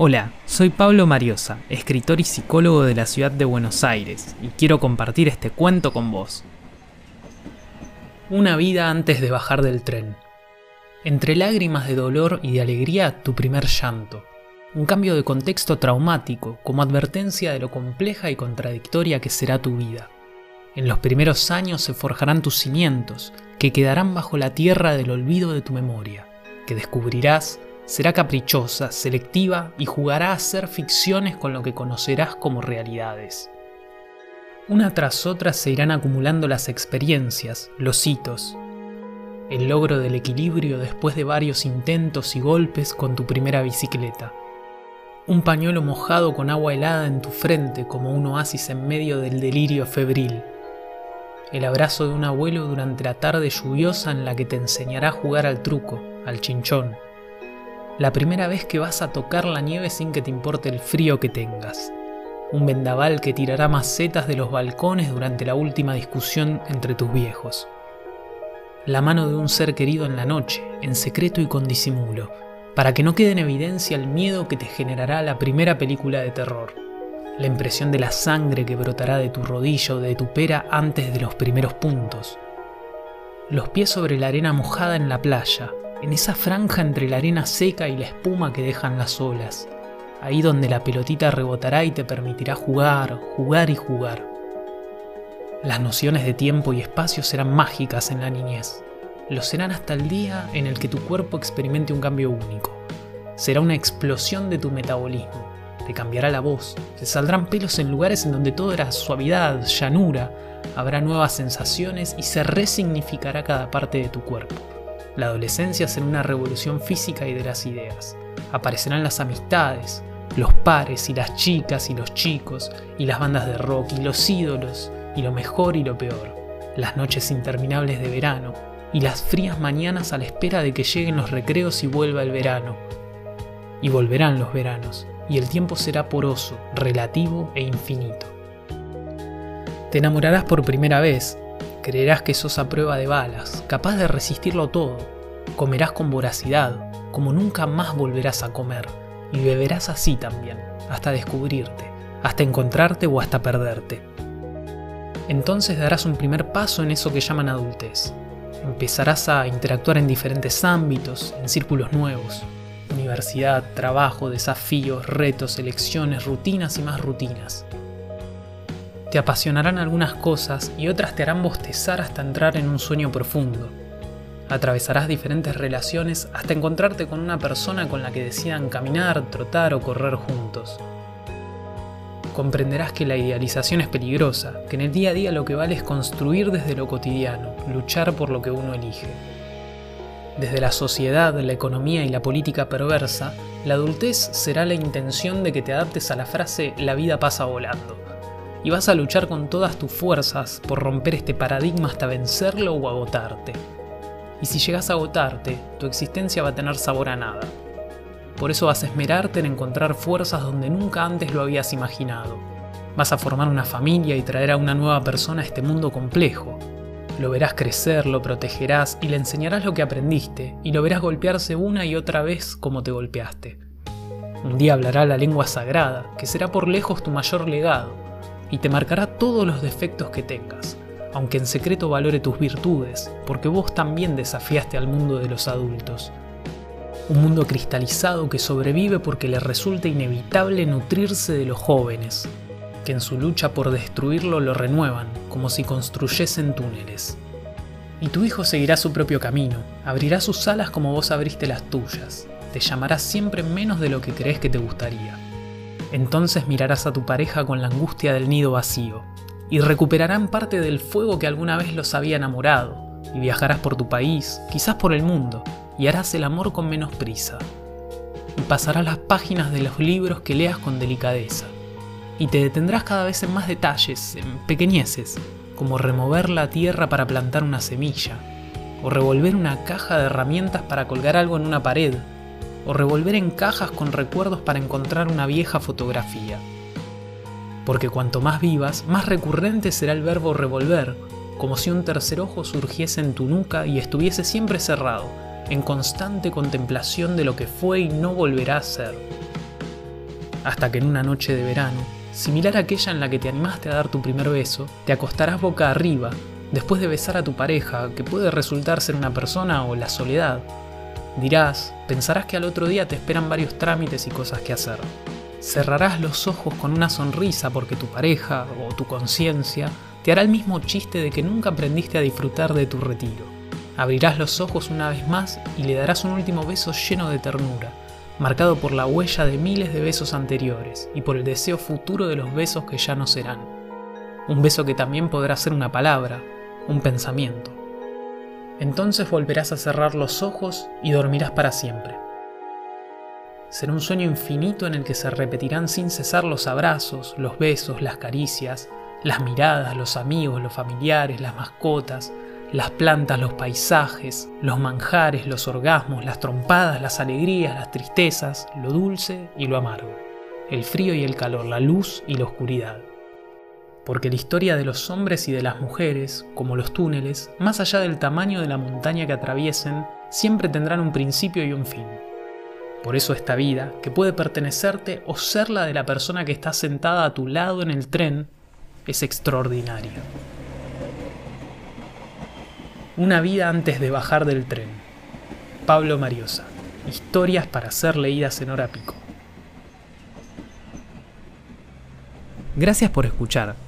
Hola, soy Pablo Mariosa, escritor y psicólogo de la ciudad de Buenos Aires, y quiero compartir este cuento con vos. Una vida antes de bajar del tren. Entre lágrimas de dolor y de alegría, tu primer llanto. Un cambio de contexto traumático como advertencia de lo compleja y contradictoria que será tu vida. En los primeros años se forjarán tus cimientos, que quedarán bajo la tierra del olvido de tu memoria, que descubrirás será caprichosa, selectiva y jugará a hacer ficciones con lo que conocerás como realidades. Una tras otra se irán acumulando las experiencias, los hitos, el logro del equilibrio después de varios intentos y golpes con tu primera bicicleta. Un pañuelo mojado con agua helada en tu frente como un oasis en medio del delirio febril. El abrazo de un abuelo durante la tarde lluviosa en la que te enseñará a jugar al truco, al chinchón. La primera vez que vas a tocar la nieve sin que te importe el frío que tengas. Un vendaval que tirará macetas de los balcones durante la última discusión entre tus viejos. La mano de un ser querido en la noche, en secreto y con disimulo, para que no quede en evidencia el miedo que te generará la primera película de terror, la impresión de la sangre que brotará de tu rodillo de tu pera antes de los primeros puntos, los pies sobre la arena mojada en la playa, en esa franja entre la arena seca y la espuma que dejan las olas, ahí donde la pelotita rebotará y te permitirá jugar, jugar y jugar. Las nociones de tiempo y espacio serán mágicas en la niñez. Lo serán hasta el día en el que tu cuerpo experimente un cambio único. Será una explosión de tu metabolismo. Te cambiará la voz. Se saldrán pelos en lugares en donde todo era suavidad, llanura. Habrá nuevas sensaciones y se resignificará cada parte de tu cuerpo. La adolescencia será una revolución física y de las ideas. Aparecerán las amistades, los pares y las chicas y los chicos, y las bandas de rock y los ídolos, y lo mejor y lo peor, las noches interminables de verano y las frías mañanas a la espera de que lleguen los recreos y vuelva el verano. Y volverán los veranos, y el tiempo será poroso, relativo e infinito. Te enamorarás por primera vez, creerás que sos a prueba de balas, capaz de resistirlo todo, comerás con voracidad, como nunca más volverás a comer, y beberás así también, hasta descubrirte, hasta encontrarte o hasta perderte entonces darás un primer paso en eso que llaman adultez. Empezarás a interactuar en diferentes ámbitos, en círculos nuevos. Universidad, trabajo, desafíos, retos, elecciones, rutinas y más rutinas. Te apasionarán algunas cosas y otras te harán bostezar hasta entrar en un sueño profundo. Atravesarás diferentes relaciones hasta encontrarte con una persona con la que decidan caminar, trotar o correr juntos comprenderás que la idealización es peligrosa, que en el día a día lo que vale es construir desde lo cotidiano, luchar por lo que uno elige. Desde la sociedad, la economía y la política perversa, la adultez será la intención de que te adaptes a la frase la vida pasa volando. Y vas a luchar con todas tus fuerzas por romper este paradigma hasta vencerlo o agotarte. Y si llegas a agotarte, tu existencia va a tener sabor a nada. Por eso vas a esmerarte en encontrar fuerzas donde nunca antes lo habías imaginado. Vas a formar una familia y traer a una nueva persona a este mundo complejo. Lo verás crecer, lo protegerás y le enseñarás lo que aprendiste, y lo verás golpearse una y otra vez como te golpeaste. Un día hablará la lengua sagrada, que será por lejos tu mayor legado, y te marcará todos los defectos que tengas, aunque en secreto valore tus virtudes, porque vos también desafiaste al mundo de los adultos un mundo cristalizado que sobrevive porque le resulta inevitable nutrirse de los jóvenes, que en su lucha por destruirlo lo renuevan, como si construyesen túneles. Y tu hijo seguirá su propio camino, abrirá sus alas como vos abriste las tuyas, te llamará siempre menos de lo que crees que te gustaría. Entonces mirarás a tu pareja con la angustia del nido vacío, y recuperarán parte del fuego que alguna vez los había enamorado, y viajarás por tu país, quizás por el mundo, y harás el amor con menos prisa. Y pasarás las páginas de los libros que leas con delicadeza. Y te detendrás cada vez en más detalles, en pequeñeces, como remover la tierra para plantar una semilla, o revolver una caja de herramientas para colgar algo en una pared, o revolver en cajas con recuerdos para encontrar una vieja fotografía. Porque cuanto más vivas, más recurrente será el verbo revolver, como si un tercer ojo surgiese en tu nuca y estuviese siempre cerrado, en constante contemplación de lo que fue y no volverá a ser. hasta que en una noche de verano, similar a aquella en la que te animaste a dar tu primer beso, te acostarás boca arriba después de besar a tu pareja, que puede resultar ser una persona o la soledad. Dirás, pensarás que al otro día te esperan varios trámites y cosas que hacer. Cerrarás los ojos con una sonrisa porque tu pareja o tu conciencia te hará el mismo chiste de que nunca aprendiste a disfrutar de tu retiro. Abrirás los ojos una vez más y le darás un último beso lleno de ternura, marcado por la huella de miles de besos anteriores y por el deseo futuro de los besos que ya no serán. Un beso que también podrá ser una palabra, un pensamiento. Entonces volverás a cerrar los ojos y dormirás para siempre. Será un sueño infinito en el que se repetirán sin cesar los abrazos, los besos, las caricias, las miradas, los amigos, los familiares, las mascotas, las plantas, los paisajes, los manjares, los orgasmos, las trompadas, las alegrías, las tristezas, lo dulce y lo amargo, el frío y el calor, la luz y la oscuridad porque la historia de los hombres y de las mujeres, como los túneles, más allá del tamaño de la montaña que atraviesen, siempre tendrán un principio y un fin. Por eso esta vida, que puede pertenecerte o ser la de la persona que está sentada a tu lado en el tren, es extraordinaria. Una vida antes de bajar del tren. Pablo Mariosa. Historias para ser leídas en hora pico. Gracias por escuchar.